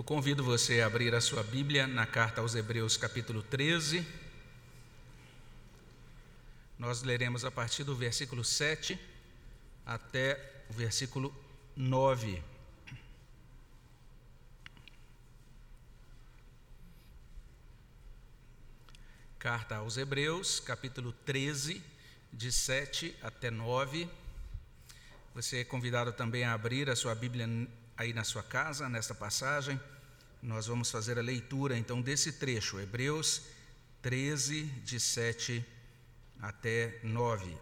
Eu convido você a abrir a sua Bíblia na carta aos Hebreus, capítulo 13. Nós leremos a partir do versículo 7 até o versículo 9. Carta aos Hebreus, capítulo 13, de 7 até 9. Você é convidado também a abrir a sua Bíblia aí na sua casa, nesta passagem. Nós vamos fazer a leitura então desse trecho, Hebreus 13, de 7 até 9.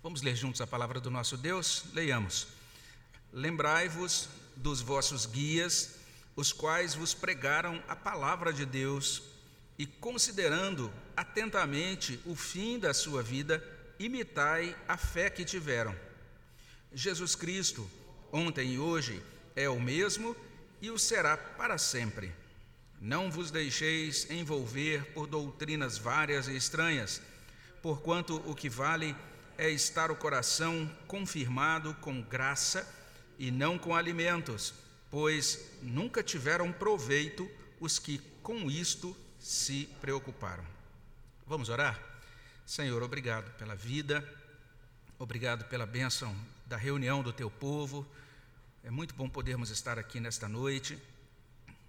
Vamos ler juntos a palavra do nosso Deus? Leiamos. Lembrai-vos dos vossos guias, os quais vos pregaram a palavra de Deus, e considerando atentamente o fim da sua vida, imitai a fé que tiveram Jesus Cristo, ontem e hoje, é o mesmo e o será para sempre. Não vos deixeis envolver por doutrinas várias e estranhas, porquanto o que vale é estar o coração confirmado com graça e não com alimentos, pois nunca tiveram proveito os que com isto se preocuparam. Vamos orar? Senhor, obrigado pela vida, obrigado pela bênção da reunião do teu povo. É muito bom podermos estar aqui nesta noite.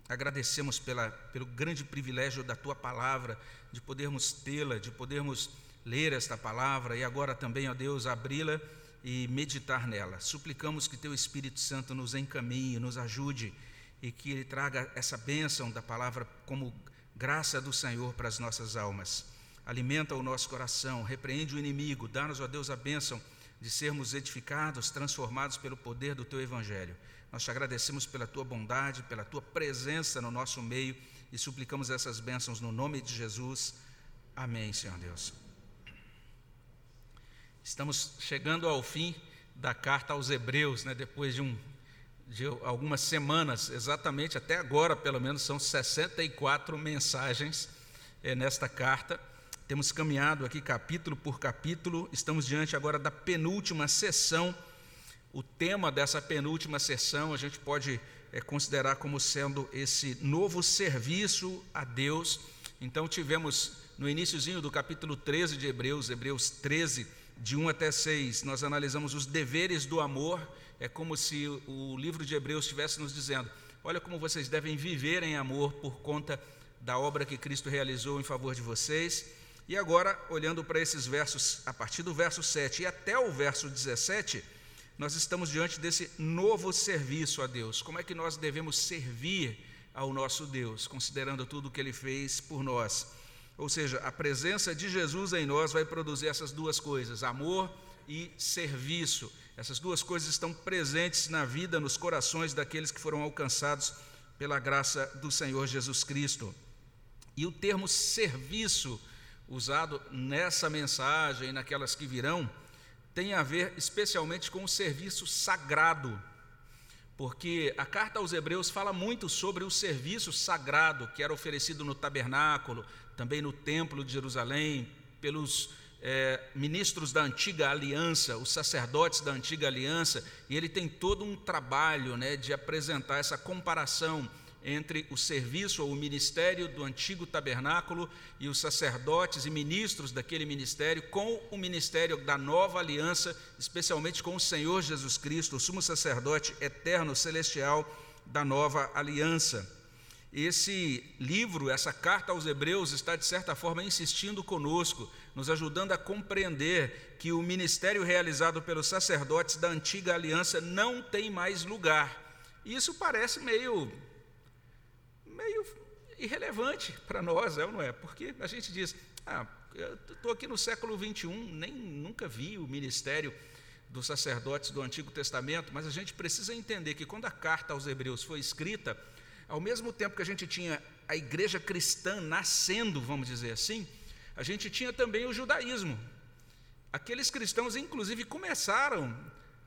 Agradecemos pela, pelo grande privilégio da tua palavra, de podermos tê-la, de podermos ler esta palavra e agora também, ó Deus, abri-la e meditar nela. Suplicamos que teu Espírito Santo nos encaminhe, nos ajude e que ele traga essa bênção da palavra como graça do Senhor para as nossas almas. Alimenta o nosso coração, repreende o inimigo, dá-nos, ó Deus, a bênção de sermos edificados, transformados pelo poder do teu evangelho. Nós te agradecemos pela tua bondade, pela tua presença no nosso meio e suplicamos essas bênçãos no nome de Jesus. Amém, Senhor Deus. Estamos chegando ao fim da carta aos Hebreus, né, depois de, um, de algumas semanas, exatamente até agora, pelo menos, são 64 mensagens é, nesta carta. Temos caminhado aqui capítulo por capítulo, estamos diante agora da penúltima sessão. O tema dessa penúltima sessão a gente pode é, considerar como sendo esse novo serviço a Deus. Então, tivemos no iníciozinho do capítulo 13 de Hebreus, Hebreus 13, de 1 até 6, nós analisamos os deveres do amor. É como se o livro de Hebreus estivesse nos dizendo: olha como vocês devem viver em amor por conta da obra que Cristo realizou em favor de vocês. E agora, olhando para esses versos, a partir do verso 7 e até o verso 17, nós estamos diante desse novo serviço a Deus. Como é que nós devemos servir ao nosso Deus, considerando tudo o que ele fez por nós? Ou seja, a presença de Jesus em nós vai produzir essas duas coisas, amor e serviço. Essas duas coisas estão presentes na vida, nos corações daqueles que foram alcançados pela graça do Senhor Jesus Cristo. E o termo serviço usado nessa mensagem e naquelas que virão, tem a ver especialmente com o serviço sagrado, porque a carta aos Hebreus fala muito sobre o serviço sagrado que era oferecido no tabernáculo, também no templo de Jerusalém, pelos é, ministros da antiga aliança, os sacerdotes da antiga aliança, e ele tem todo um trabalho né, de apresentar essa comparação entre o serviço ou o ministério do antigo tabernáculo e os sacerdotes e ministros daquele ministério com o ministério da nova aliança, especialmente com o Senhor Jesus Cristo, o sumo sacerdote eterno celestial da nova aliança. Esse livro, essa carta aos Hebreus, está de certa forma insistindo conosco, nos ajudando a compreender que o ministério realizado pelos sacerdotes da antiga aliança não tem mais lugar. Isso parece meio meio irrelevante para nós, é ou não é? Porque a gente diz, ah, estou aqui no século 21, nem nunca vi o ministério dos sacerdotes do Antigo Testamento, mas a gente precisa entender que quando a carta aos Hebreus foi escrita, ao mesmo tempo que a gente tinha a igreja cristã nascendo, vamos dizer assim, a gente tinha também o judaísmo. Aqueles cristãos, inclusive, começaram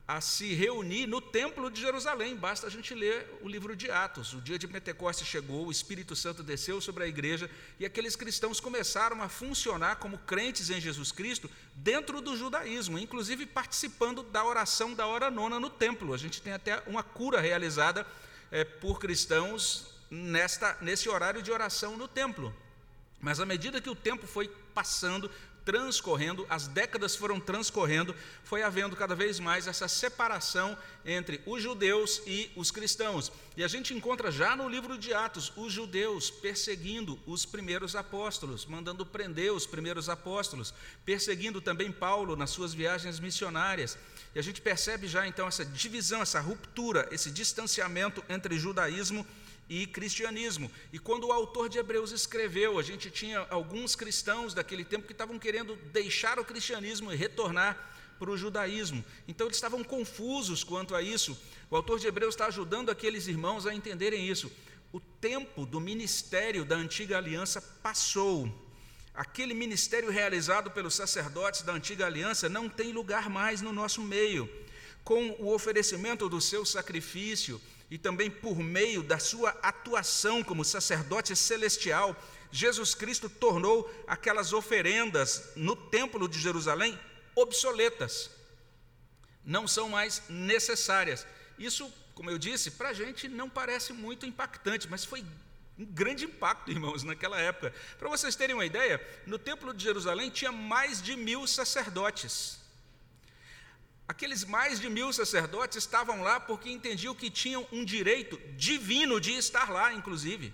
a se reunir no templo de Jerusalém. Basta a gente ler o livro de Atos. O dia de Pentecostes chegou, o Espírito Santo desceu sobre a igreja e aqueles cristãos começaram a funcionar como crentes em Jesus Cristo dentro do judaísmo, inclusive participando da oração da hora nona no templo. A gente tem até uma cura realizada é, por cristãos nesta, nesse horário de oração no templo. Mas à medida que o tempo foi passando, transcorrendo, as décadas foram transcorrendo, foi havendo cada vez mais essa separação entre os judeus e os cristãos. E a gente encontra já no livro de Atos os judeus perseguindo os primeiros apóstolos, mandando prender os primeiros apóstolos, perseguindo também Paulo nas suas viagens missionárias. E a gente percebe já então essa divisão, essa ruptura, esse distanciamento entre judaísmo e e cristianismo. E quando o autor de Hebreus escreveu, a gente tinha alguns cristãos daquele tempo que estavam querendo deixar o cristianismo e retornar para o judaísmo. Então eles estavam confusos quanto a isso. O autor de Hebreus está ajudando aqueles irmãos a entenderem isso. O tempo do ministério da antiga aliança passou. Aquele ministério realizado pelos sacerdotes da antiga aliança não tem lugar mais no nosso meio. Com o oferecimento do seu sacrifício, e também por meio da sua atuação como sacerdote celestial, Jesus Cristo tornou aquelas oferendas no templo de Jerusalém obsoletas, não são mais necessárias. Isso, como eu disse, para a gente não parece muito impactante, mas foi um grande impacto, irmãos, naquela época. Para vocês terem uma ideia, no templo de Jerusalém tinha mais de mil sacerdotes. Aqueles mais de mil sacerdotes estavam lá porque entendiam que tinham um direito divino de estar lá, inclusive,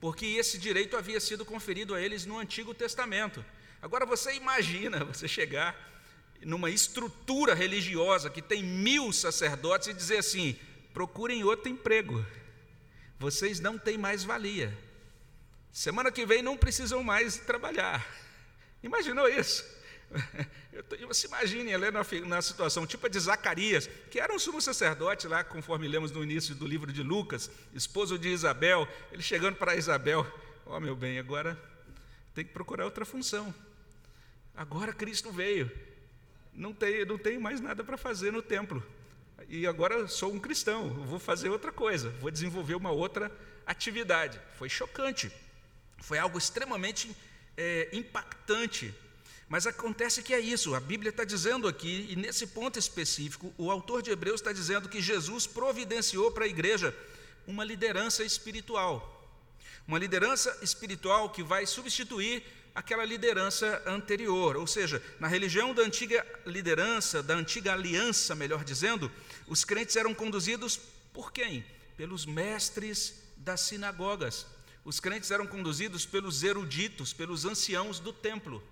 porque esse direito havia sido conferido a eles no Antigo Testamento. Agora você imagina você chegar numa estrutura religiosa que tem mil sacerdotes e dizer assim: procurem outro emprego, vocês não têm mais valia. Semana que vem não precisam mais trabalhar. Imaginou isso? Você imagine ela na, na situação tipo a de Zacarias, que era um sumo sacerdote lá, conforme lemos no início do livro de Lucas, esposo de Isabel, ele chegando para Isabel, ó oh, meu bem, agora tem que procurar outra função. Agora Cristo veio, não tem, não tem mais nada para fazer no templo. E agora sou um cristão, vou fazer outra coisa, vou desenvolver uma outra atividade. Foi chocante, foi algo extremamente é, impactante mas acontece que é isso, a Bíblia está dizendo aqui, e nesse ponto específico, o autor de Hebreus está dizendo que Jesus providenciou para a igreja uma liderança espiritual. Uma liderança espiritual que vai substituir aquela liderança anterior. Ou seja, na religião da antiga liderança, da antiga aliança, melhor dizendo, os crentes eram conduzidos por quem? Pelos mestres das sinagogas. Os crentes eram conduzidos pelos eruditos, pelos anciãos do templo.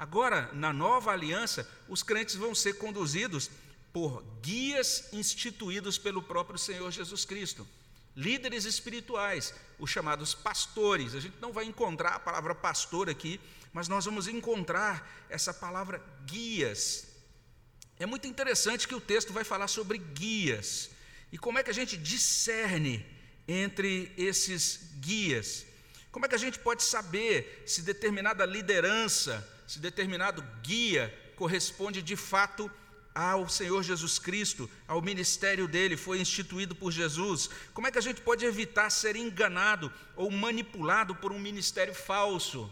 Agora, na nova aliança, os crentes vão ser conduzidos por guias instituídos pelo próprio Senhor Jesus Cristo. Líderes espirituais, os chamados pastores. A gente não vai encontrar a palavra pastor aqui, mas nós vamos encontrar essa palavra guias. É muito interessante que o texto vai falar sobre guias. E como é que a gente discerne entre esses guias? Como é que a gente pode saber se determinada liderança se determinado guia corresponde de fato ao Senhor Jesus Cristo, ao ministério dele, foi instituído por Jesus. Como é que a gente pode evitar ser enganado ou manipulado por um ministério falso?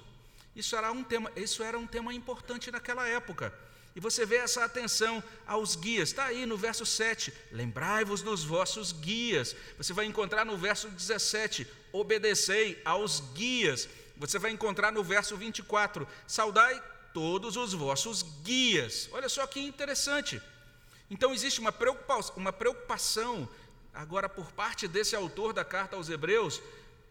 Isso era um tema, isso era um tema importante naquela época. E você vê essa atenção aos guias, está aí no verso 7, lembrai-vos dos vossos guias. Você vai encontrar no verso 17, obedecei aos guias. Você vai encontrar no verso 24: saudai todos os vossos guias. Olha só que interessante. Então existe uma preocupação, uma preocupação agora por parte desse autor da carta aos Hebreus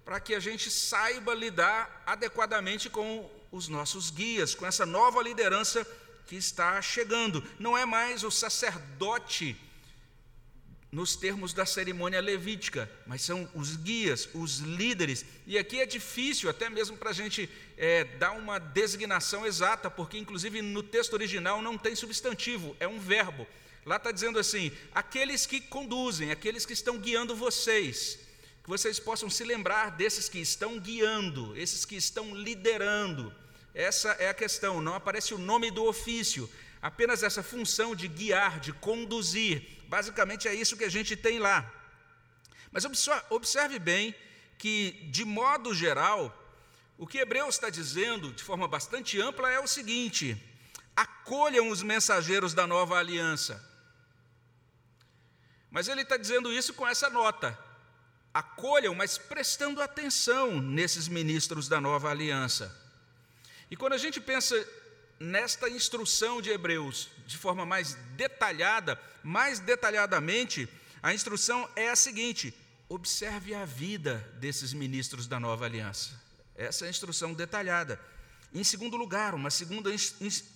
para que a gente saiba lidar adequadamente com os nossos guias, com essa nova liderança que está chegando. Não é mais o sacerdote nos termos da cerimônia levítica, mas são os guias, os líderes. E aqui é difícil, até mesmo para a gente é, dar uma designação exata, porque inclusive no texto original não tem substantivo, é um verbo. Lá está dizendo assim: aqueles que conduzem, aqueles que estão guiando vocês, que vocês possam se lembrar desses que estão guiando, esses que estão liderando. Essa é a questão, não aparece o nome do ofício, apenas essa função de guiar, de conduzir. Basicamente é isso que a gente tem lá. Mas observe bem que, de modo geral, o que Hebreus está dizendo, de forma bastante ampla, é o seguinte: acolham os mensageiros da nova aliança. Mas ele está dizendo isso com essa nota: acolham, mas prestando atenção nesses ministros da nova aliança. E quando a gente pensa nesta instrução de Hebreus de forma mais detalhada, mais detalhadamente, a instrução é a seguinte: observe a vida desses ministros da nova aliança. Essa é a instrução detalhada. Em segundo lugar, uma segunda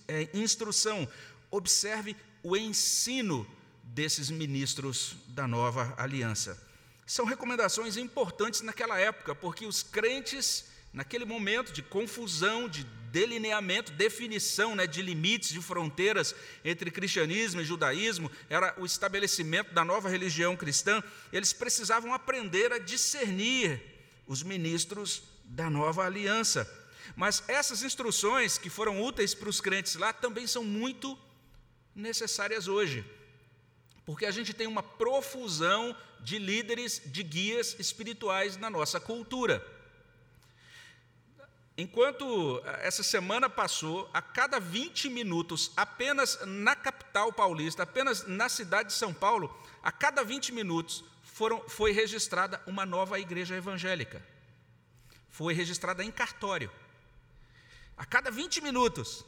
é, instrução, observe o ensino desses ministros da nova aliança. São recomendações importantes naquela época, porque os crentes, naquele momento de confusão, de delineamento, definição né, de limites, de fronteiras entre cristianismo e judaísmo, era o estabelecimento da nova religião cristã, eles precisavam aprender a discernir os ministros da nova aliança. Mas essas instruções que foram úteis para os crentes lá também são muito necessárias hoje. Porque a gente tem uma profusão de líderes, de guias espirituais na nossa cultura. Enquanto essa semana passou, a cada 20 minutos, apenas na capital paulista, apenas na cidade de São Paulo, a cada 20 minutos foram, foi registrada uma nova igreja evangélica. Foi registrada em cartório. A cada 20 minutos,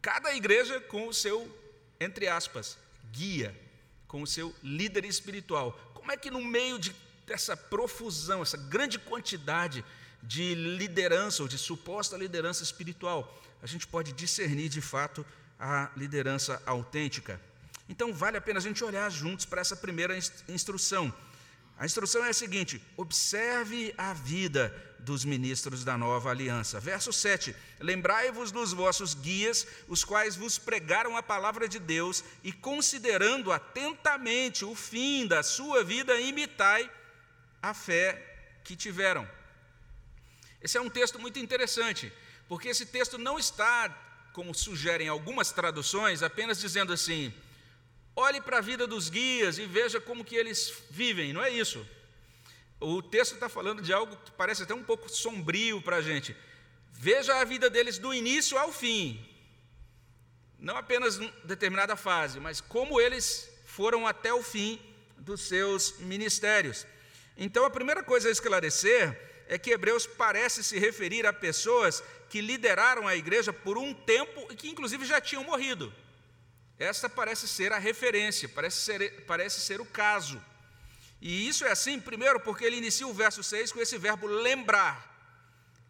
cada igreja com o seu, entre aspas, guia, com o seu líder espiritual. Como é que no meio de, dessa profusão, essa grande quantidade de liderança ou de suposta liderança espiritual, a gente pode discernir de fato a liderança autêntica? Então vale a pena a gente olhar juntos para essa primeira instrução. A instrução é a seguinte: observe a vida dos ministros da nova aliança. Verso 7: Lembrai-vos dos vossos guias, os quais vos pregaram a palavra de Deus, e considerando atentamente o fim da sua vida, imitai a fé que tiveram. Esse é um texto muito interessante, porque esse texto não está, como sugerem algumas traduções, apenas dizendo assim: olhe para a vida dos guias e veja como que eles vivem, não é isso. O texto está falando de algo que parece até um pouco sombrio para a gente. Veja a vida deles do início ao fim. Não apenas em determinada fase, mas como eles foram até o fim dos seus ministérios. Então, a primeira coisa a esclarecer é que Hebreus parece se referir a pessoas que lideraram a igreja por um tempo e que, inclusive, já tinham morrido. Essa parece ser a referência, parece ser, parece ser o caso. E isso é assim, primeiro, porque ele inicia o verso 6 com esse verbo lembrar.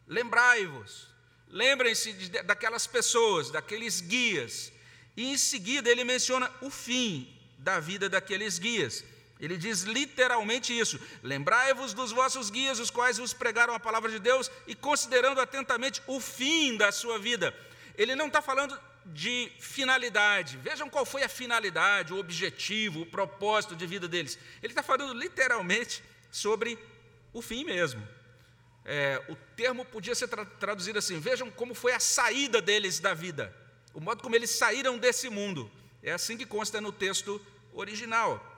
Lembrai-vos. Lembrem-se daquelas pessoas, daqueles guias. E em seguida ele menciona o fim da vida daqueles guias. Ele diz literalmente isso: Lembrai-vos dos vossos guias, os quais vos pregaram a palavra de Deus, e considerando atentamente o fim da sua vida. Ele não está falando de finalidade. Vejam qual foi a finalidade, o objetivo, o propósito de vida deles. Ele está falando literalmente sobre o fim mesmo. É, o termo podia ser tra traduzido assim: vejam como foi a saída deles da vida, o modo como eles saíram desse mundo. É assim que consta no texto original.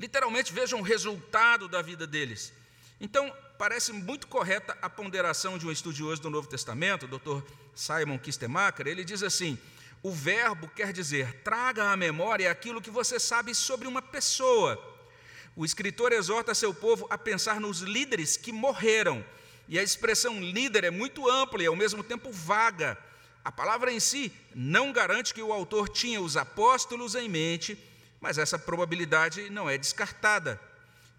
Literalmente, vejam o resultado da vida deles. Então, parece muito correta a ponderação de um estudioso do Novo Testamento, o Dr. Simon Kistemacher. Ele diz assim: o verbo quer dizer traga à memória aquilo que você sabe sobre uma pessoa. O escritor exorta seu povo a pensar nos líderes que morreram. E a expressão líder é muito ampla e ao mesmo tempo vaga. A palavra em si não garante que o autor tinha os apóstolos em mente, mas essa probabilidade não é descartada.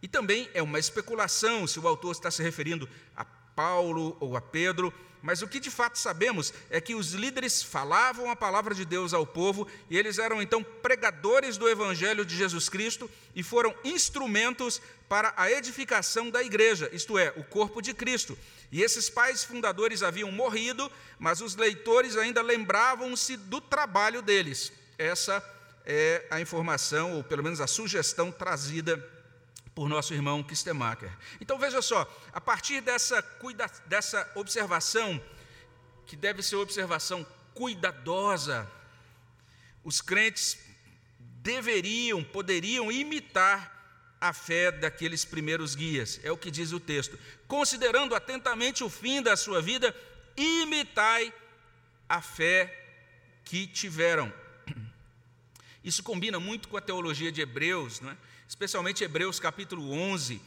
E também é uma especulação se o autor está se referindo a Paulo ou a Pedro, mas o que de fato sabemos é que os líderes falavam a palavra de Deus ao povo e eles eram então pregadores do evangelho de Jesus Cristo e foram instrumentos para a edificação da igreja, isto é, o corpo de Cristo. E esses pais fundadores haviam morrido, mas os leitores ainda lembravam-se do trabalho deles. Essa é a informação, ou pelo menos a sugestão trazida por nosso irmão Kistemacher. Então veja só, a partir dessa, cuida, dessa observação, que deve ser observação cuidadosa, os crentes deveriam, poderiam imitar a fé daqueles primeiros guias. É o que diz o texto. Considerando atentamente o fim da sua vida, imitai a fé que tiveram. Isso combina muito com a teologia de Hebreus, não é? especialmente Hebreus capítulo 11,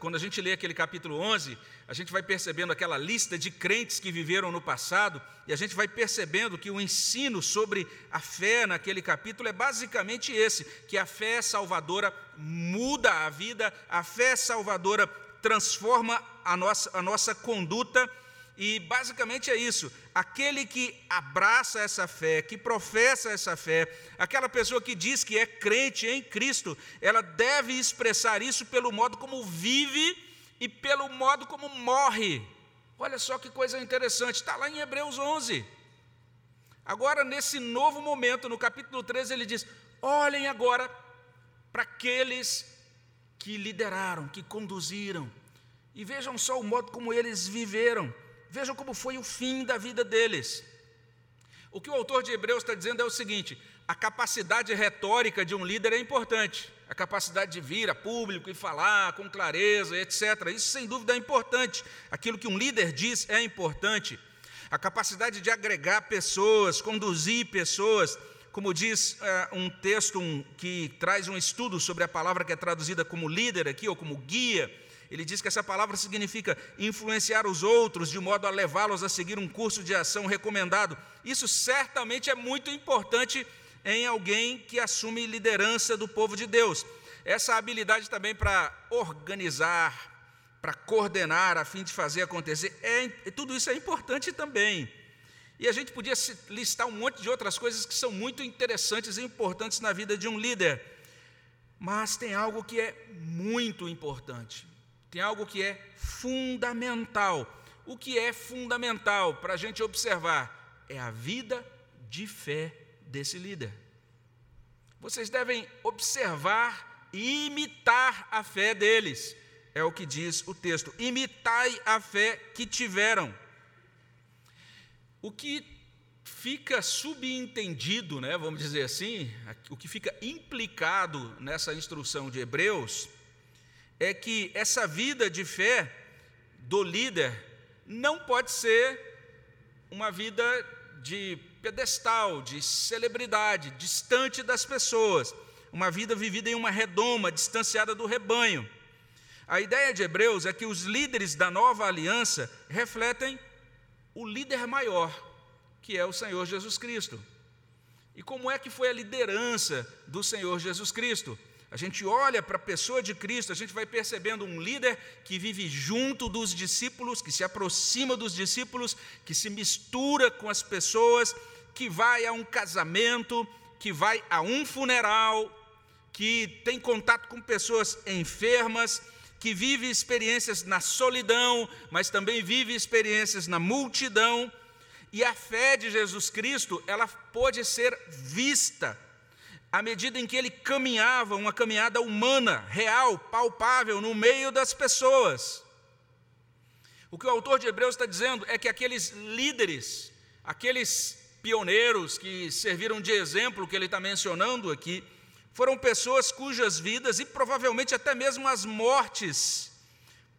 quando a gente lê aquele capítulo 11, a gente vai percebendo aquela lista de crentes que viveram no passado, e a gente vai percebendo que o ensino sobre a fé naquele capítulo é basicamente esse: que a fé salvadora muda a vida, a fé salvadora transforma a nossa, a nossa conduta e basicamente é isso: aquele que abraça essa fé, que professa essa fé, aquela pessoa que diz que é crente em Cristo, ela deve expressar isso pelo modo como vive e pelo modo como morre. Olha só que coisa interessante, está lá em Hebreus 11. Agora, nesse novo momento, no capítulo 13, ele diz: olhem agora para aqueles que lideraram, que conduziram, e vejam só o modo como eles viveram. Vejam como foi o fim da vida deles. O que o autor de Hebreus está dizendo é o seguinte: a capacidade retórica de um líder é importante, a capacidade de vir a público e falar com clareza, etc. Isso sem dúvida é importante. Aquilo que um líder diz é importante. A capacidade de agregar pessoas, conduzir pessoas, como diz uh, um texto um, que traz um estudo sobre a palavra que é traduzida como líder aqui, ou como guia, ele diz que essa palavra significa influenciar os outros de modo a levá-los a seguir um curso de ação recomendado. Isso certamente é muito importante em alguém que assume liderança do povo de Deus. Essa habilidade também para organizar, para coordenar, a fim de fazer acontecer, é, tudo isso é importante também. E a gente podia listar um monte de outras coisas que são muito interessantes e importantes na vida de um líder. Mas tem algo que é muito importante tem algo que é fundamental. O que é fundamental para a gente observar é a vida de fé desse líder. Vocês devem observar e imitar a fé deles, é o que diz o texto. Imitai a fé que tiveram. O que fica subentendido, né, vamos dizer assim, o que fica implicado nessa instrução de Hebreus é que essa vida de fé do líder não pode ser uma vida de pedestal, de celebridade, distante das pessoas, uma vida vivida em uma redoma, distanciada do rebanho. A ideia de Hebreus é que os líderes da nova aliança refletem o líder maior, que é o Senhor Jesus Cristo. E como é que foi a liderança do Senhor Jesus Cristo? A gente olha para a pessoa de Cristo, a gente vai percebendo um líder que vive junto dos discípulos, que se aproxima dos discípulos, que se mistura com as pessoas, que vai a um casamento, que vai a um funeral, que tem contato com pessoas enfermas, que vive experiências na solidão, mas também vive experiências na multidão. E a fé de Jesus Cristo, ela pode ser vista à medida em que ele caminhava, uma caminhada humana, real, palpável, no meio das pessoas. O que o autor de Hebreus está dizendo é que aqueles líderes, aqueles pioneiros que serviram de exemplo que ele está mencionando aqui, foram pessoas cujas vidas e provavelmente até mesmo as mortes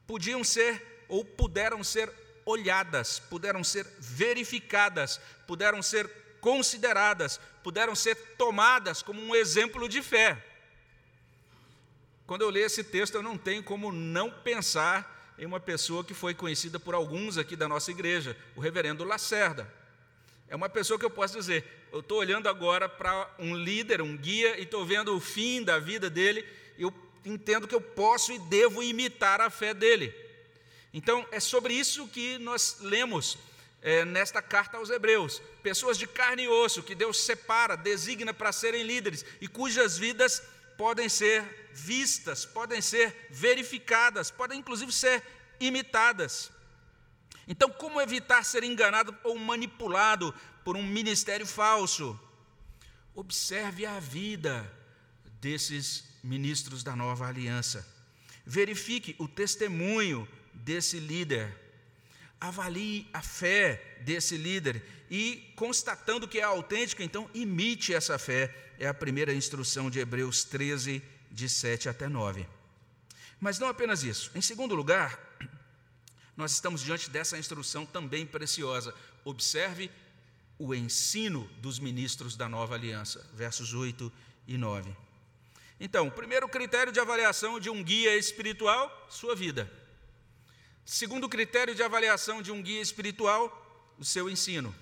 podiam ser ou puderam ser olhadas, puderam ser verificadas, puderam ser consideradas, puderam ser tomadas como um exemplo de fé. Quando eu leio esse texto, eu não tenho como não pensar em uma pessoa que foi conhecida por alguns aqui da nossa igreja, o reverendo Lacerda. É uma pessoa que eu posso dizer, eu estou olhando agora para um líder, um guia, e estou vendo o fim da vida dele, e eu entendo que eu posso e devo imitar a fé dele. Então, é sobre isso que nós lemos é, nesta carta aos Hebreus. Pessoas de carne e osso que Deus separa, designa para serem líderes e cujas vidas podem ser vistas, podem ser verificadas, podem inclusive ser imitadas. Então, como evitar ser enganado ou manipulado por um ministério falso? Observe a vida desses ministros da nova aliança. Verifique o testemunho desse líder avalie a fé desse líder e, constatando que é autêntica, então imite essa fé. É a primeira instrução de Hebreus 13, de 7 até 9. Mas não apenas isso. Em segundo lugar, nós estamos diante dessa instrução também preciosa. Observe o ensino dos ministros da nova aliança, versos 8 e 9. Então, primeiro critério de avaliação de um guia espiritual, sua vida. Segundo critério de avaliação de um guia espiritual, o seu ensino.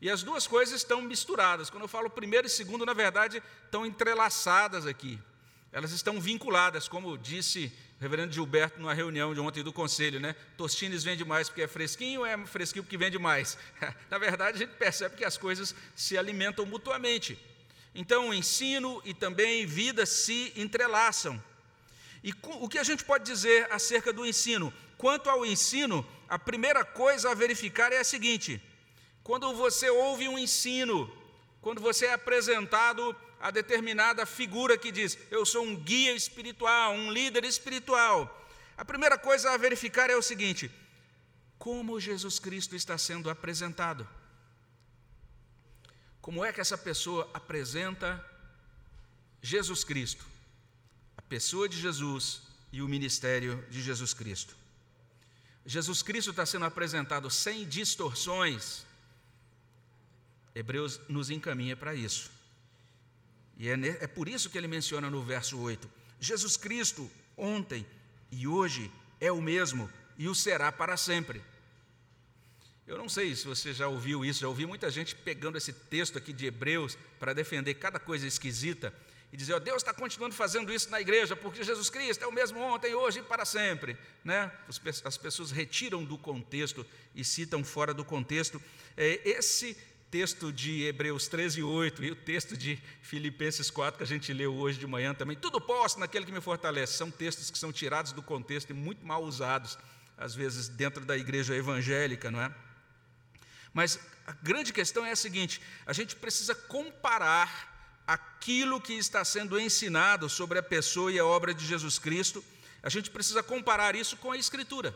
E as duas coisas estão misturadas. Quando eu falo primeiro e segundo, na verdade, estão entrelaçadas aqui. Elas estão vinculadas, como disse o reverendo Gilberto numa reunião de ontem do conselho, né? Tostines vende mais porque é fresquinho é fresquinho porque vende mais? na verdade, a gente percebe que as coisas se alimentam mutuamente. Então, ensino e também vida se entrelaçam. E o que a gente pode dizer acerca do ensino? Quanto ao ensino, a primeira coisa a verificar é a seguinte: quando você ouve um ensino, quando você é apresentado a determinada figura que diz: Eu sou um guia espiritual, um líder espiritual, a primeira coisa a verificar é o seguinte: como Jesus Cristo está sendo apresentado? Como é que essa pessoa apresenta Jesus Cristo, pessoa de Jesus e o ministério de Jesus Cristo? Jesus Cristo está sendo apresentado sem distorções. Hebreus nos encaminha para isso. E é, é por isso que ele menciona no verso 8: Jesus Cristo, ontem e hoje, é o mesmo e o será para sempre. Eu não sei se você já ouviu isso, já ouvi muita gente pegando esse texto aqui de Hebreus para defender cada coisa esquisita e dizer, ó, Deus está continuando fazendo isso na igreja, porque Jesus Cristo é o mesmo ontem, hoje e para sempre. Né? As pessoas retiram do contexto e citam fora do contexto. É, esse texto de Hebreus 13, 8 e o texto de Filipenses 4 que a gente leu hoje de manhã também, tudo posso naquele que me fortalece, são textos que são tirados do contexto e muito mal usados, às vezes dentro da igreja evangélica, não é? Mas a grande questão é a seguinte: a gente precisa comparar aquilo que está sendo ensinado sobre a pessoa e a obra de Jesus Cristo, a gente precisa comparar isso com a Escritura.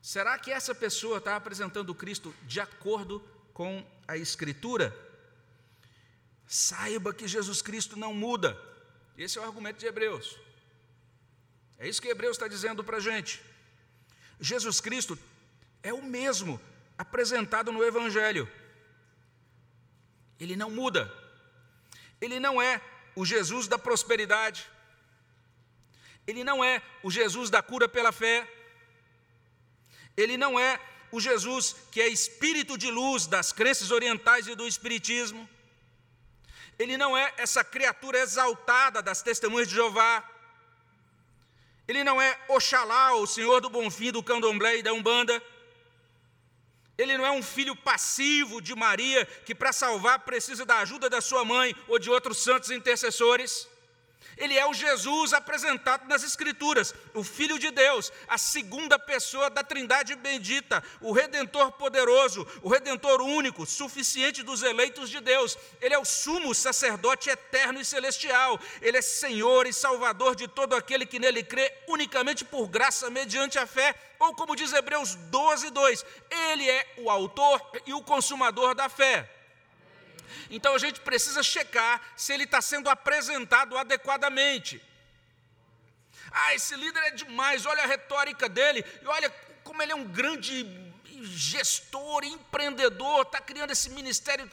Será que essa pessoa está apresentando Cristo de acordo com a Escritura? Saiba que Jesus Cristo não muda. Esse é o argumento de Hebreus. É isso que Hebreus está dizendo para a gente. Jesus Cristo é o mesmo apresentado no Evangelho. Ele não muda. Ele não é o Jesus da prosperidade. Ele não é o Jesus da cura pela fé. Ele não é o Jesus que é espírito de luz das crenças orientais e do espiritismo. Ele não é essa criatura exaltada das testemunhas de Jeová. Ele não é Oxalá, o Senhor do Bom Fim do Candomblé e da Umbanda. Ele não é um filho passivo de Maria que, para salvar, precisa da ajuda da sua mãe ou de outros santos intercessores. Ele é o Jesus apresentado nas Escrituras, o Filho de Deus, a segunda pessoa da Trindade bendita, o Redentor poderoso, o Redentor único, suficiente dos eleitos de Deus. Ele é o sumo sacerdote eterno e celestial. Ele é Senhor e Salvador de todo aquele que nele crê, unicamente por graça, mediante a fé. Ou como diz Hebreus 12, 2, Ele é o autor e o consumador da fé. Então a gente precisa checar se ele está sendo apresentado adequadamente. Ah, esse líder é demais, olha a retórica dele, e olha como ele é um grande gestor, empreendedor, está criando esse ministério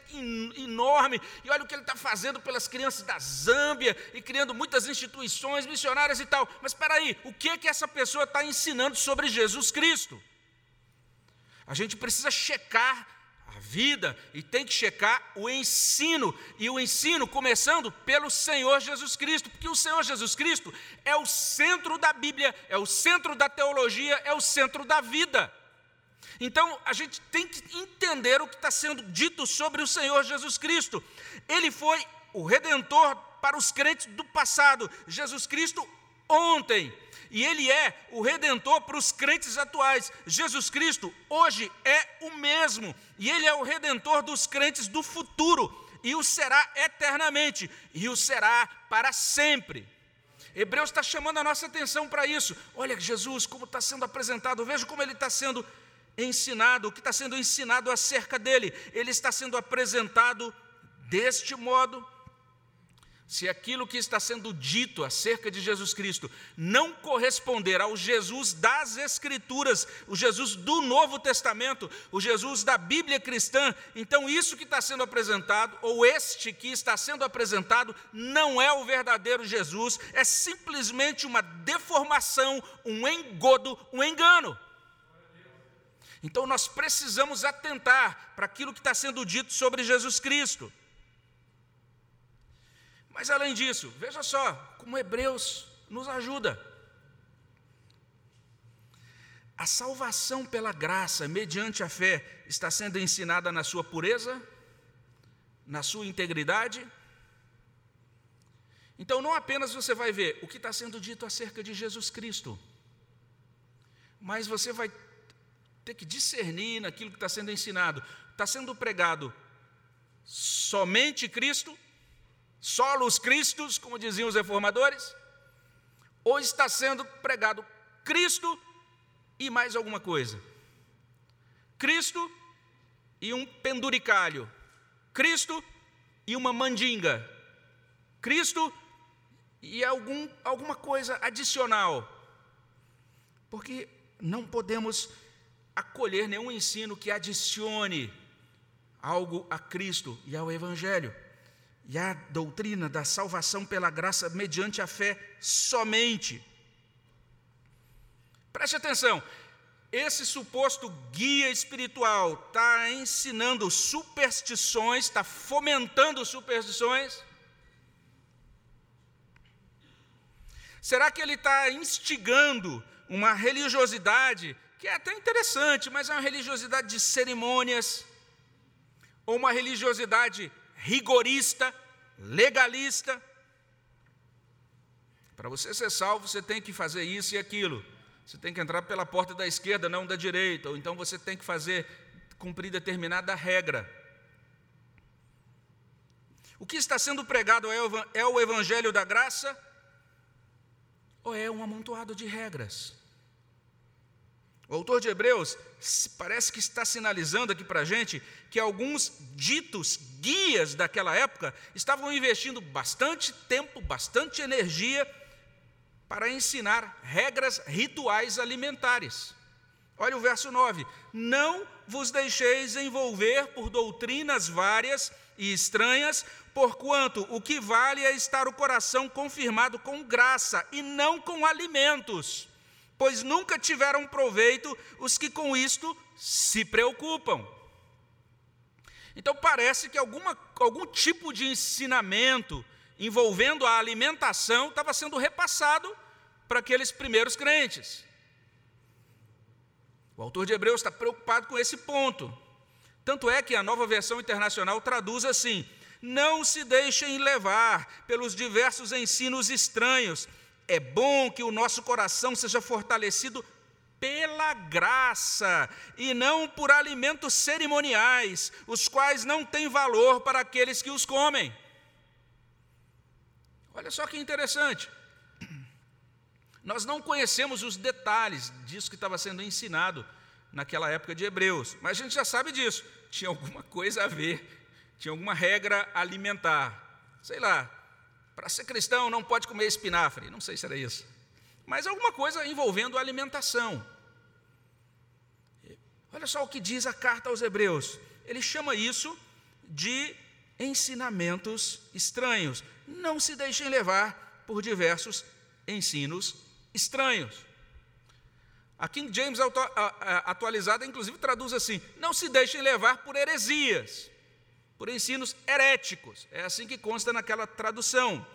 enorme, e olha o que ele está fazendo pelas crianças da Zâmbia, e criando muitas instituições missionárias e tal. Mas espera aí, o que, que essa pessoa está ensinando sobre Jesus Cristo? A gente precisa checar a vida e tem que checar o ensino, e o ensino começando pelo Senhor Jesus Cristo, porque o Senhor Jesus Cristo é o centro da Bíblia, é o centro da teologia, é o centro da vida. Então a gente tem que entender o que está sendo dito sobre o Senhor Jesus Cristo. Ele foi o redentor para os crentes do passado, Jesus Cristo ontem e Ele é o redentor para os crentes atuais. Jesus Cristo hoje é o mesmo, e Ele é o redentor dos crentes do futuro, e o será eternamente, e o será para sempre. Hebreus está chamando a nossa atenção para isso. Olha Jesus, como está sendo apresentado, veja como ele está sendo ensinado, o que está sendo ensinado acerca dele. Ele está sendo apresentado deste modo se aquilo que está sendo dito acerca de Jesus Cristo não corresponder ao Jesus das Escrituras, o Jesus do Novo Testamento, o Jesus da Bíblia cristã, então isso que está sendo apresentado, ou este que está sendo apresentado, não é o verdadeiro Jesus, é simplesmente uma deformação, um engodo, um engano. Então nós precisamos atentar para aquilo que está sendo dito sobre Jesus Cristo. Mas além disso, veja só como Hebreus nos ajuda. A salvação pela graça, mediante a fé, está sendo ensinada na sua pureza, na sua integridade. Então, não apenas você vai ver o que está sendo dito acerca de Jesus Cristo, mas você vai ter que discernir naquilo que está sendo ensinado. Está sendo pregado somente Cristo solos Cristos, como diziam os reformadores, ou está sendo pregado Cristo e mais alguma coisa? Cristo e um penduricalho, Cristo e uma mandinga, Cristo e algum, alguma coisa adicional, porque não podemos acolher nenhum ensino que adicione algo a Cristo e ao Evangelho e a doutrina da salvação pela graça mediante a fé somente. Preste atenção, esse suposto guia espiritual está ensinando superstições, está fomentando superstições? Será que ele está instigando uma religiosidade que é até interessante, mas é uma religiosidade de cerimônias, ou uma religiosidade rigorista, legalista. Para você ser salvo, você tem que fazer isso e aquilo. Você tem que entrar pela porta da esquerda, não da direita, ou então você tem que fazer cumprir determinada regra. O que está sendo pregado é o evangelho da graça ou é um amontoado de regras? O autor de Hebreus parece que está sinalizando aqui para a gente que alguns ditos guias daquela época estavam investindo bastante tempo, bastante energia para ensinar regras rituais alimentares. Olha o verso 9: Não vos deixeis envolver por doutrinas várias e estranhas, porquanto o que vale é estar o coração confirmado com graça e não com alimentos pois nunca tiveram proveito os que com isto se preocupam. Então parece que alguma, algum tipo de ensinamento envolvendo a alimentação estava sendo repassado para aqueles primeiros crentes. O autor de Hebreus está preocupado com esse ponto. Tanto é que a nova versão internacional traduz assim: não se deixem levar pelos diversos ensinos estranhos é bom que o nosso coração seja fortalecido pela graça e não por alimentos cerimoniais, os quais não têm valor para aqueles que os comem. Olha só que interessante. Nós não conhecemos os detalhes disso que estava sendo ensinado naquela época de Hebreus, mas a gente já sabe disso. Tinha alguma coisa a ver, tinha alguma regra alimentar. Sei lá, para ser cristão não pode comer espinafre, não sei se era isso. Mas alguma coisa envolvendo alimentação. Olha só o que diz a carta aos Hebreus. Ele chama isso de ensinamentos estranhos. Não se deixem levar por diversos ensinos estranhos. A King James atualizada, inclusive, traduz assim: não se deixem levar por heresias por ensinos heréticos. É assim que consta naquela tradução.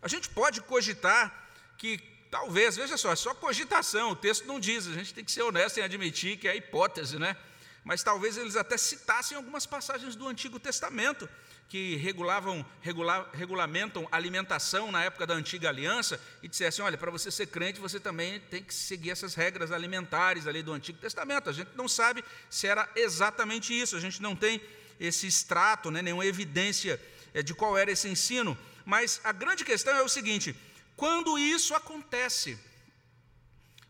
A gente pode cogitar que talvez, veja só, é só cogitação, o texto não diz, a gente tem que ser honesto em admitir que é hipótese, né? Mas talvez eles até citassem algumas passagens do Antigo Testamento que regulavam, regula, regulamentam alimentação na época da antiga aliança e dissessem: olha, para você ser crente, você também tem que seguir essas regras alimentares ali do Antigo Testamento. A gente não sabe se era exatamente isso, a gente não tem esse extrato, né, nenhuma evidência é, de qual era esse ensino. Mas a grande questão é o seguinte: quando isso acontece,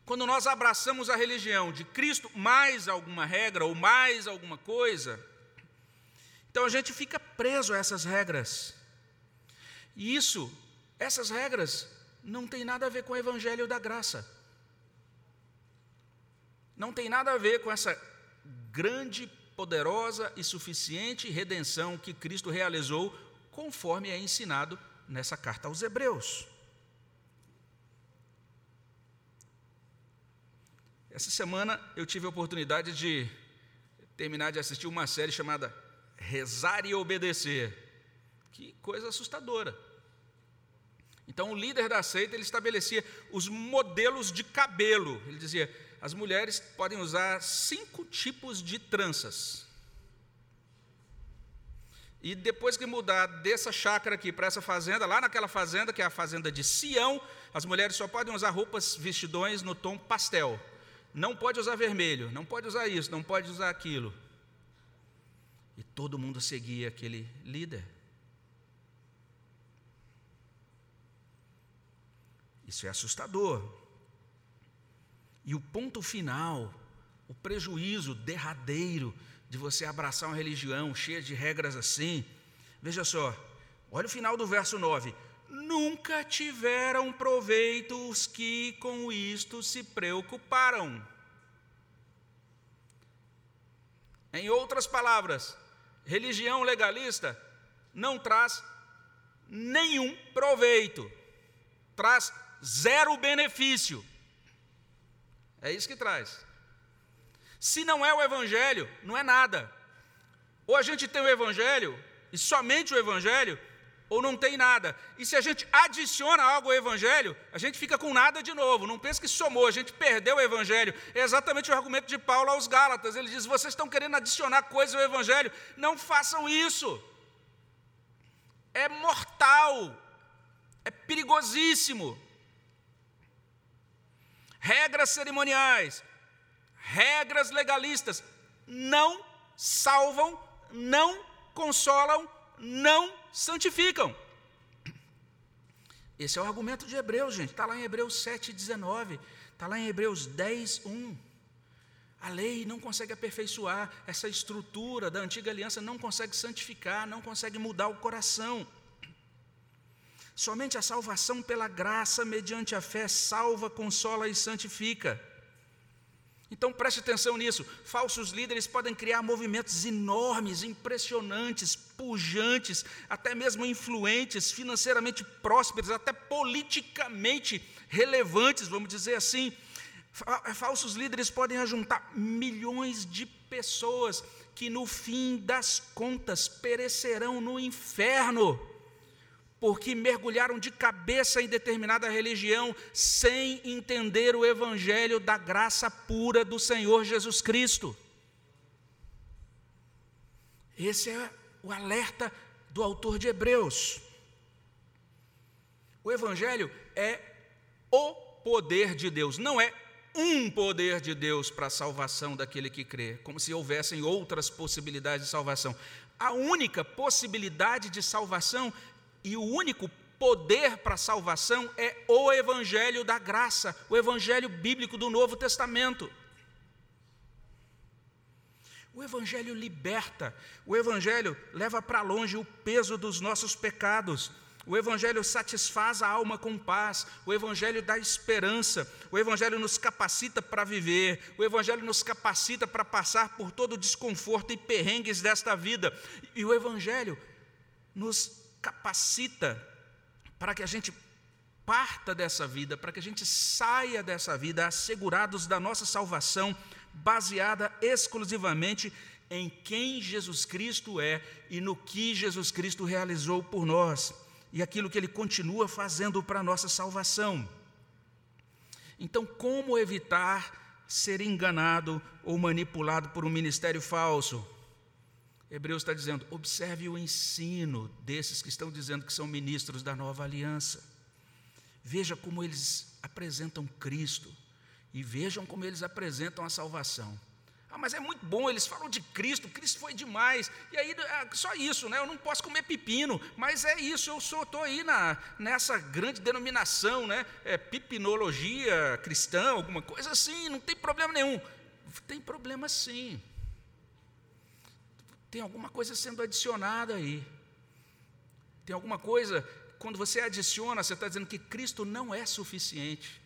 quando nós abraçamos a religião de Cristo mais alguma regra ou mais alguma coisa, então a gente fica preso a essas regras. E isso, essas regras, não tem nada a ver com o Evangelho da graça. Não tem nada a ver com essa grande, poderosa e suficiente redenção que Cristo realizou, conforme é ensinado nessa carta aos Hebreus. Essa semana eu tive a oportunidade de terminar de assistir uma série chamada Rezar e Obedecer. Que coisa assustadora. Então o líder da seita ele estabelecia os modelos de cabelo. Ele dizia: as mulheres podem usar cinco tipos de tranças. E depois que mudar dessa chácara aqui para essa fazenda, lá naquela fazenda, que é a fazenda de Sião, as mulheres só podem usar roupas, vestidões no tom pastel não pode usar vermelho, não pode usar isso, não pode usar aquilo. Todo mundo seguia aquele líder. Isso é assustador. E o ponto final, o prejuízo derradeiro de você abraçar uma religião cheia de regras assim, veja só, olha o final do verso 9: nunca tiveram proveito os que com isto se preocuparam. Em outras palavras, religião legalista não traz nenhum proveito, traz zero benefício. É isso que traz. Se não é o Evangelho, não é nada. Ou a gente tem o Evangelho, e somente o Evangelho, ou não tem nada. E se a gente adiciona algo ao Evangelho, a gente fica com nada de novo. Não pensa que somou, a gente perdeu o Evangelho. É exatamente o argumento de Paulo aos Gálatas. Ele diz: vocês estão querendo adicionar coisas ao Evangelho, não façam isso. É mortal, é perigosíssimo. Regras cerimoniais, regras legalistas não salvam, não consolam, não santificam. Esse é o argumento de Hebreus, gente. Está lá em Hebreus 7, 19. Está lá em Hebreus 10, 1. A lei não consegue aperfeiçoar essa estrutura da antiga aliança, não consegue santificar, não consegue mudar o coração. Somente a salvação pela graça, mediante a fé, salva, consola e santifica. Então preste atenção nisso. Falsos líderes podem criar movimentos enormes, impressionantes, pujantes, até mesmo influentes, financeiramente prósperos, até politicamente relevantes, vamos dizer assim. Falsos líderes podem ajuntar milhões de pessoas que no fim das contas perecerão no inferno porque mergulharam de cabeça em determinada religião sem entender o evangelho da graça pura do Senhor Jesus Cristo. Esse é o alerta do autor de Hebreus. O evangelho é o poder de Deus, não é um poder de Deus para a salvação daquele que crê, como se houvessem outras possibilidades de salvação. A única possibilidade de salvação e o único poder para a salvação é o Evangelho da graça, o Evangelho bíblico do Novo Testamento. O Evangelho liberta, o Evangelho leva para longe o peso dos nossos pecados. O Evangelho satisfaz a alma com paz, o Evangelho dá esperança, o Evangelho nos capacita para viver, o Evangelho nos capacita para passar por todo o desconforto e perrengues desta vida, e o Evangelho nos capacita para que a gente parta dessa vida, para que a gente saia dessa vida assegurados da nossa salvação, baseada exclusivamente em quem Jesus Cristo é e no que Jesus Cristo realizou por nós e aquilo que ele continua fazendo para a nossa salvação. Então, como evitar ser enganado ou manipulado por um ministério falso? Hebreus está dizendo: observe o ensino desses que estão dizendo que são ministros da nova aliança. Veja como eles apresentam Cristo e vejam como eles apresentam a salvação. Ah, mas é muito bom, eles falam de Cristo, Cristo foi demais. E aí, é só isso, né? Eu não posso comer pepino, mas é isso, eu sou, estou aí na, nessa grande denominação, né? É pipinologia cristã, alguma coisa assim, não tem problema nenhum. Tem problema sim. Tem alguma coisa sendo adicionada aí. Tem alguma coisa, quando você adiciona, você está dizendo que Cristo não é suficiente.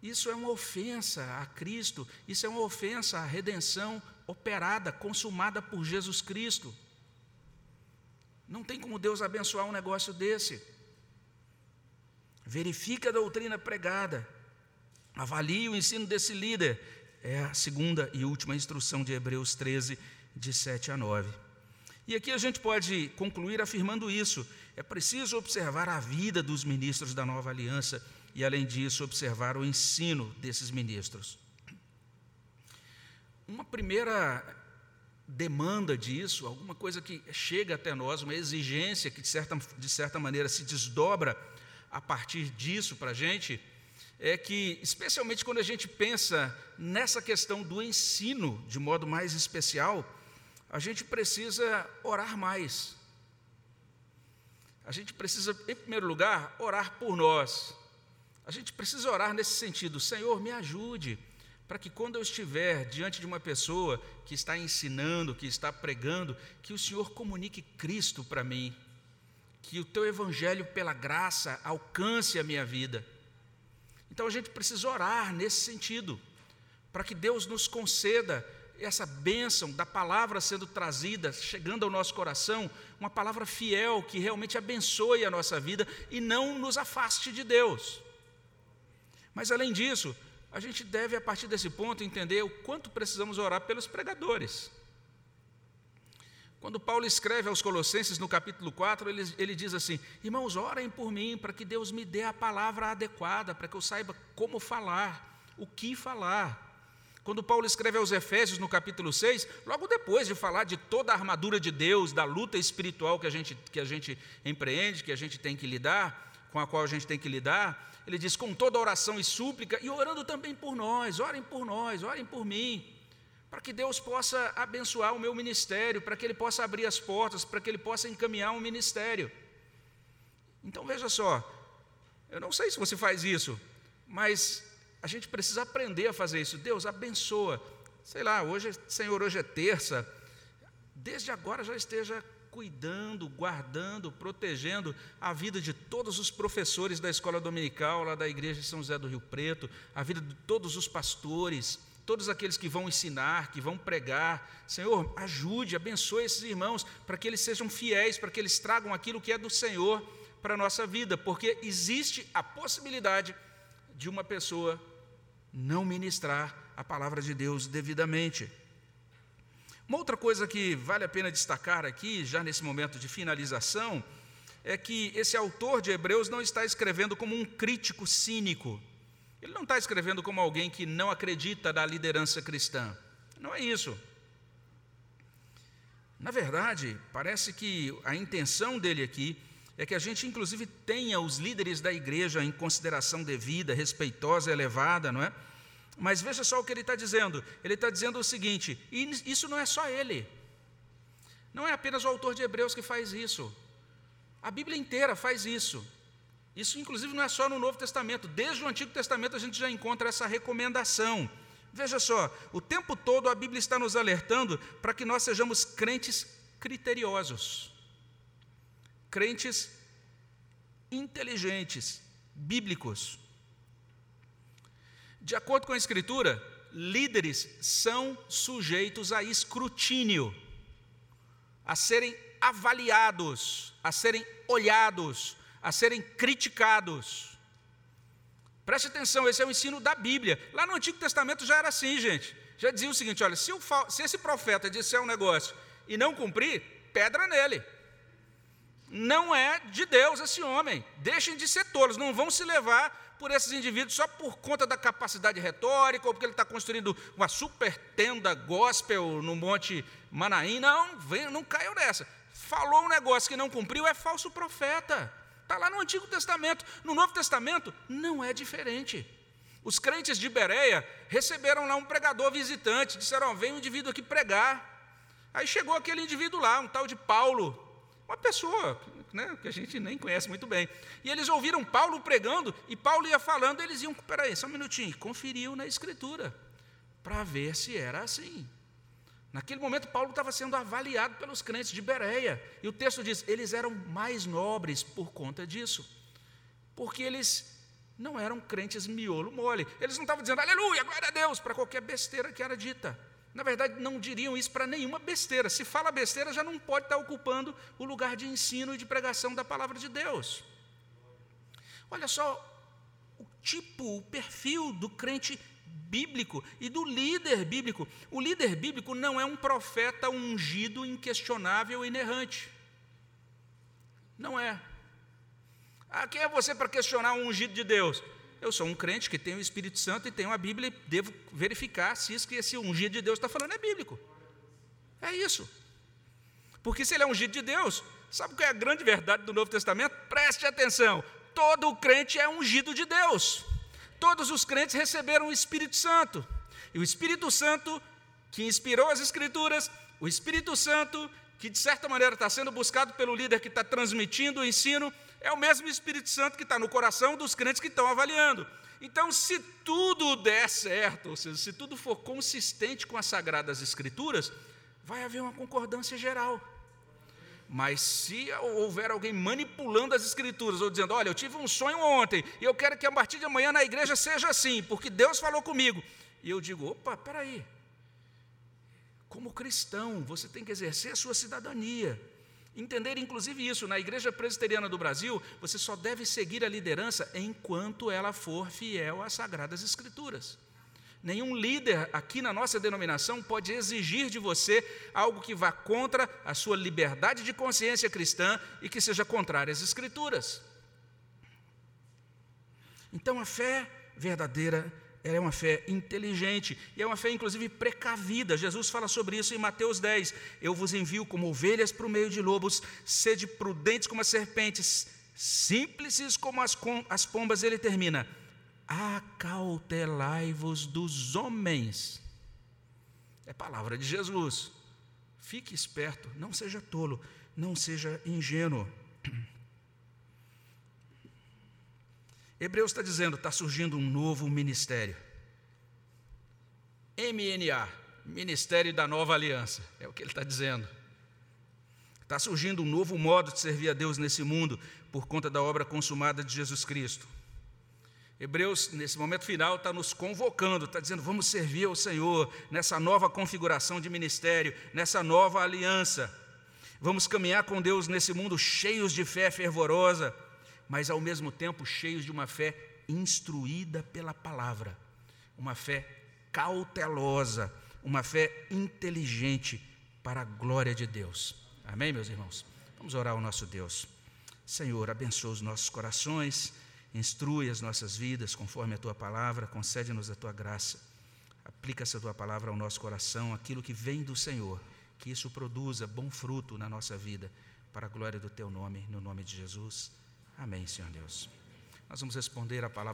Isso é uma ofensa a Cristo, isso é uma ofensa à redenção operada, consumada por Jesus Cristo. Não tem como Deus abençoar um negócio desse. Verifique a doutrina pregada, avalie o ensino desse líder. É a segunda e última instrução de Hebreus 13, de 7 a 9. E aqui a gente pode concluir afirmando isso: é preciso observar a vida dos ministros da nova aliança e, além disso, observar o ensino desses ministros. Uma primeira demanda disso, alguma coisa que chega até nós, uma exigência que, de certa, de certa maneira, se desdobra a partir disso para a gente, é que, especialmente quando a gente pensa nessa questão do ensino, de modo mais especial, a gente precisa orar mais. A gente precisa, em primeiro lugar, orar por nós. A gente precisa orar nesse sentido: Senhor, me ajude, para que quando eu estiver diante de uma pessoa que está ensinando, que está pregando, que o Senhor comunique Cristo para mim, que o teu evangelho pela graça alcance a minha vida. Então a gente precisa orar nesse sentido, para que Deus nos conceda essa bênção da palavra sendo trazida, chegando ao nosso coração, uma palavra fiel que realmente abençoe a nossa vida e não nos afaste de Deus. Mas além disso, a gente deve, a partir desse ponto, entender o quanto precisamos orar pelos pregadores. Quando Paulo escreve aos Colossenses, no capítulo 4, ele, ele diz assim: Irmãos, orem por mim, para que Deus me dê a palavra adequada, para que eu saiba como falar, o que falar. Quando Paulo escreve aos Efésios, no capítulo 6, logo depois de falar de toda a armadura de Deus, da luta espiritual que a gente, que a gente empreende, que a gente tem que lidar, com a qual a gente tem que lidar, ele diz: com toda oração e súplica, e orando também por nós, orem por nós, orem por mim, para que Deus possa abençoar o meu ministério, para que Ele possa abrir as portas, para que Ele possa encaminhar um ministério. Então veja só, eu não sei se você faz isso, mas a gente precisa aprender a fazer isso. Deus abençoa. Sei lá, hoje, Senhor, hoje é terça. Desde agora já esteja cuidando, guardando, protegendo a vida de todos os professores da escola dominical, lá da igreja de São José do Rio Preto, a vida de todos os pastores, todos aqueles que vão ensinar, que vão pregar. Senhor, ajude, abençoe esses irmãos, para que eles sejam fiéis, para que eles tragam aquilo que é do Senhor para a nossa vida, porque existe a possibilidade de uma pessoa não ministrar a palavra de Deus devidamente. Uma outra coisa que vale a pena destacar aqui, já nesse momento de finalização, é que esse autor de Hebreus não está escrevendo como um crítico cínico. Ele não está escrevendo como alguém que não acredita na liderança cristã. Não é isso. Na verdade, parece que a intenção dele aqui é que a gente, inclusive, tenha os líderes da igreja em consideração devida, respeitosa, elevada, não é? Mas veja só o que ele está dizendo. Ele está dizendo o seguinte: e isso não é só ele. Não é apenas o autor de Hebreus que faz isso. A Bíblia inteira faz isso. Isso, inclusive, não é só no Novo Testamento. Desde o Antigo Testamento a gente já encontra essa recomendação. Veja só, o tempo todo a Bíblia está nos alertando para que nós sejamos crentes criteriosos crentes inteligentes, bíblicos. De acordo com a Escritura, líderes são sujeitos a escrutínio, a serem avaliados, a serem olhados, a serem criticados. Preste atenção, esse é o ensino da Bíblia. Lá no Antigo Testamento já era assim, gente. Já dizia o seguinte: olha, se, o, se esse profeta disser um negócio e não cumprir, pedra nele não é de Deus esse homem. Deixem de ser tolos, não vão se levar por esses indivíduos só por conta da capacidade retórica ou porque ele está construindo uma super tenda gospel no Monte Manaim. Não, vem, não caiu nessa. Falou um negócio que não cumpriu, é falso profeta. Está lá no Antigo Testamento. No Novo Testamento, não é diferente. Os crentes de Bereia receberam lá um pregador visitante, disseram: oh, vem um indivíduo aqui pregar. Aí chegou aquele indivíduo lá, um tal de Paulo, uma pessoa né, que a gente nem conhece muito bem. E eles ouviram Paulo pregando, e Paulo ia falando, eles iam, peraí, só um minutinho, conferiu na Escritura, para ver se era assim. Naquele momento, Paulo estava sendo avaliado pelos crentes de Bereia, e o texto diz: eles eram mais nobres por conta disso, porque eles não eram crentes miolo mole, eles não estavam dizendo aleluia, glória a Deus, para qualquer besteira que era dita. Na verdade, não diriam isso para nenhuma besteira. Se fala besteira, já não pode estar ocupando o lugar de ensino e de pregação da palavra de Deus. Olha só o tipo, o perfil do crente bíblico e do líder bíblico. O líder bíblico não é um profeta ungido, inquestionável e inerrante. Não é. Ah, quem é você para questionar o ungido de Deus? Eu sou um crente que tem o Espírito Santo e tenho a Bíblia e devo verificar se isso que esse ungido de Deus está falando é bíblico. É isso. Porque se ele é ungido de Deus, sabe qual é a grande verdade do Novo Testamento? Preste atenção: todo crente é ungido de Deus. Todos os crentes receberam o Espírito Santo. E o Espírito Santo, que inspirou as Escrituras, o Espírito Santo, que de certa maneira está sendo buscado pelo líder que está transmitindo o ensino, é o mesmo Espírito Santo que está no coração dos crentes que estão avaliando. Então, se tudo der certo, ou seja, se tudo for consistente com as Sagradas Escrituras, vai haver uma concordância geral. Mas se houver alguém manipulando as escrituras, ou dizendo, olha, eu tive um sonho ontem, e eu quero que a partir de amanhã na igreja seja assim, porque Deus falou comigo. E eu digo, opa, peraí. Como cristão, você tem que exercer a sua cidadania. Entender, inclusive, isso. Na Igreja Presbiteriana do Brasil, você só deve seguir a liderança enquanto ela for fiel às Sagradas Escrituras. Nenhum líder aqui na nossa denominação pode exigir de você algo que vá contra a sua liberdade de consciência cristã e que seja contrário às Escrituras. Então, a fé verdadeira é uma fé inteligente e é uma fé, inclusive, precavida. Jesus fala sobre isso em Mateus 10. Eu vos envio como ovelhas para o meio de lobos, sede prudentes como as serpentes, simples como as, as pombas. Ele termina acautelai-vos dos homens. É palavra de Jesus. Fique esperto, não seja tolo, não seja ingênuo. Hebreus está dizendo, está surgindo um novo ministério. MNA, Ministério da Nova Aliança, é o que ele está dizendo. Está surgindo um novo modo de servir a Deus nesse mundo por conta da obra consumada de Jesus Cristo. Hebreus, nesse momento final, está nos convocando, está dizendo: vamos servir ao Senhor nessa nova configuração de ministério, nessa nova aliança. Vamos caminhar com Deus nesse mundo cheios de fé fervorosa, mas ao mesmo tempo cheios de uma fé instruída pela palavra, uma fé cautelosa, uma fé inteligente para a glória de Deus. Amém, meus irmãos? Vamos orar ao nosso Deus. Senhor, abençoa os nossos corações Instrui as nossas vidas conforme a tua palavra, concede-nos a tua graça. Aplica essa tua palavra ao nosso coração, aquilo que vem do Senhor, que isso produza bom fruto na nossa vida, para a glória do teu nome, no nome de Jesus. Amém, Senhor Deus. Nós vamos responder a palavra.